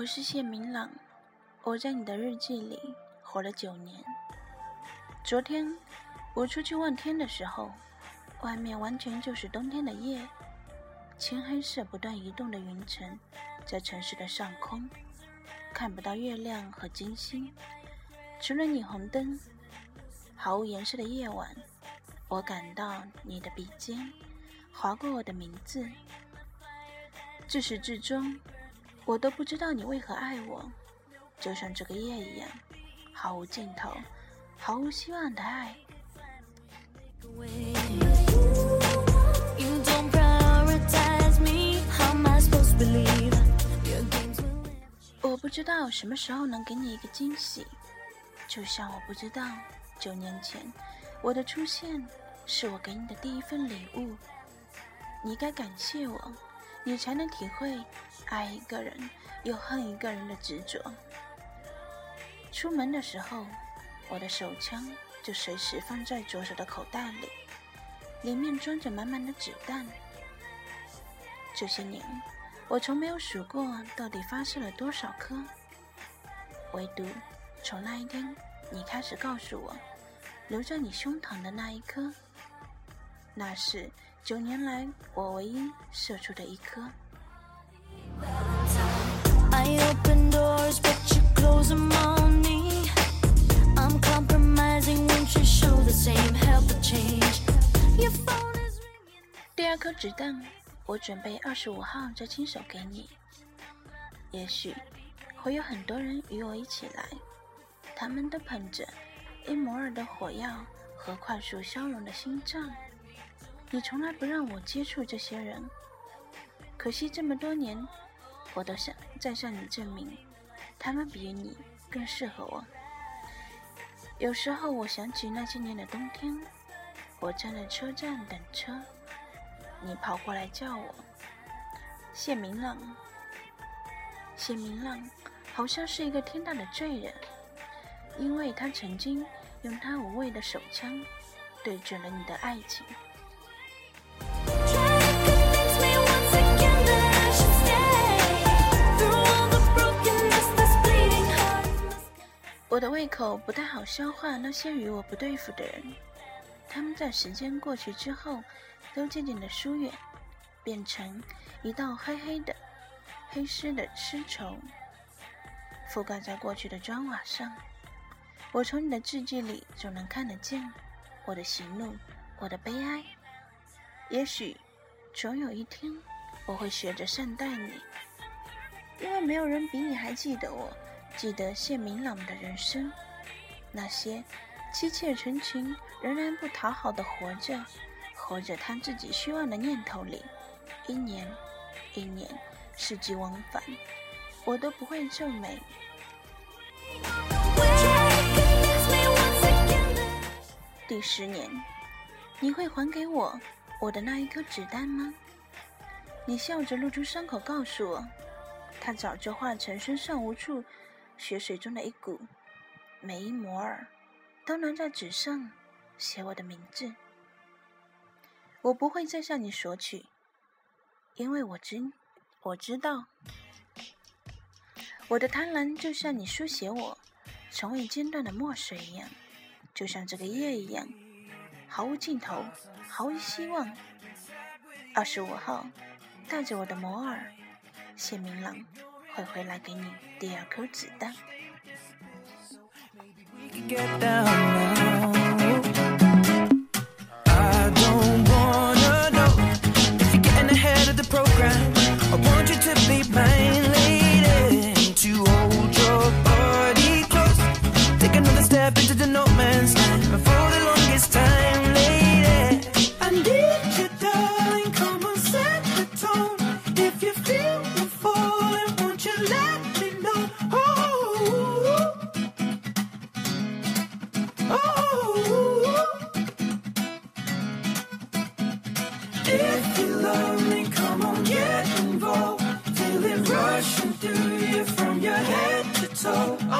我是谢明朗，我在你的日记里活了九年。昨天我出去望天的时候，外面完全就是冬天的夜，青黑色不断移动的云层在城市的上空，看不到月亮和金星，除了霓虹灯，毫无颜色的夜晚。我感到你的鼻尖划过我的名字，自始至终。我都不知道你为何爱我，就像这个夜一样，毫无尽头、毫无希望的爱。我不知道什么时候能给你一个惊喜，就像我不知道九年前我的出现是我给你的第一份礼物。你该感谢我。你才能体会爱一个人又恨一个人的执着。出门的时候，我的手枪就随时放在左手的口袋里，里面装着满满的子弹。这些年，我从没有数过到底发射了多少颗，唯独从那一天你开始告诉我，留在你胸膛的那一颗，那是。九年来，我唯一射出的一颗。第二颗子弹，我准备二十五号再亲手给你。也许会有很多人与我一起来，他们都捧着一摩尔的火药和快速消融的心脏。你从来不让我接触这些人，可惜这么多年，我都想再向你证明，他们比你更适合我。有时候我想起那些年的冬天，我站在车站等车，你跑过来叫我谢明朗。谢明朗好像是一个天大的罪人，因为他曾经用他无畏的手枪对准了你的爱情。我的胃口不太好消化那些与我不对付的人，他们在时间过去之后，都渐渐的疏远，变成一道黑黑的、黑湿的丝绸，覆盖在过去的砖瓦上。我从你的字迹里总能看得见我的喜怒，我的悲哀。也许，总有一天，我会学着善待你，因为没有人比你还记得我。记得谢明朗的人生，那些妻妾成群、仍然不讨好的活着，活着他自己虚妄的念头里，一年一年，世纪往返，我都不会皱眉。第十年，你会还给我我的那一颗子弹吗？你笑着露出伤口，告诉我，他早就化成身上无处。血水中的一股，每一摩尔都能在纸上写我的名字。我不会再向你索取，因为我知我知道，我的贪婪就像你书写我从未间断的墨水一样，就像这个夜一样，毫无尽头，毫无希望。二十五号，带着我的摩尔，谢明朗。会回来给你第二颗子弹。so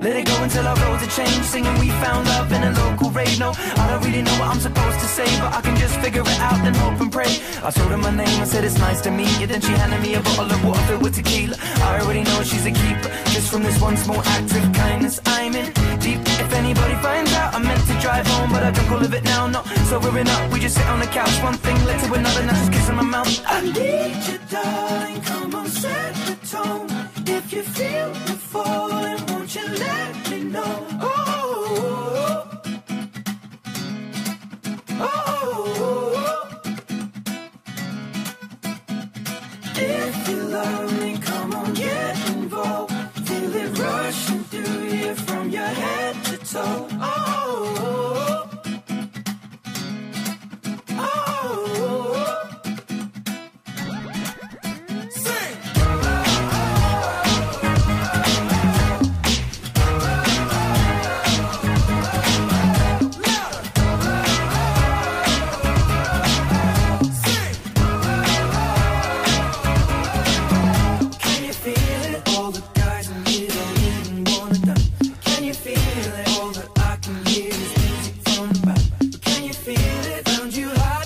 let it go until our roads are changed. Singing we found love in a local rave. No, I don't really know what I'm supposed to say But I can just figure it out and hope and pray. I told her my name, I said it's nice to meet you. Then she handed me a bottle of water filled with tequila. I already know she's a keeper. Just from this one small act of kindness I'm in deep. If anybody finds out I meant to drive home But I don't all of it now, no Sobering up, we just sit on the couch One thing led to another, now just kissing my mouth. I need you darling, come if you love me, come on, get involved. Feel it rushing through you from your head to toe. you high.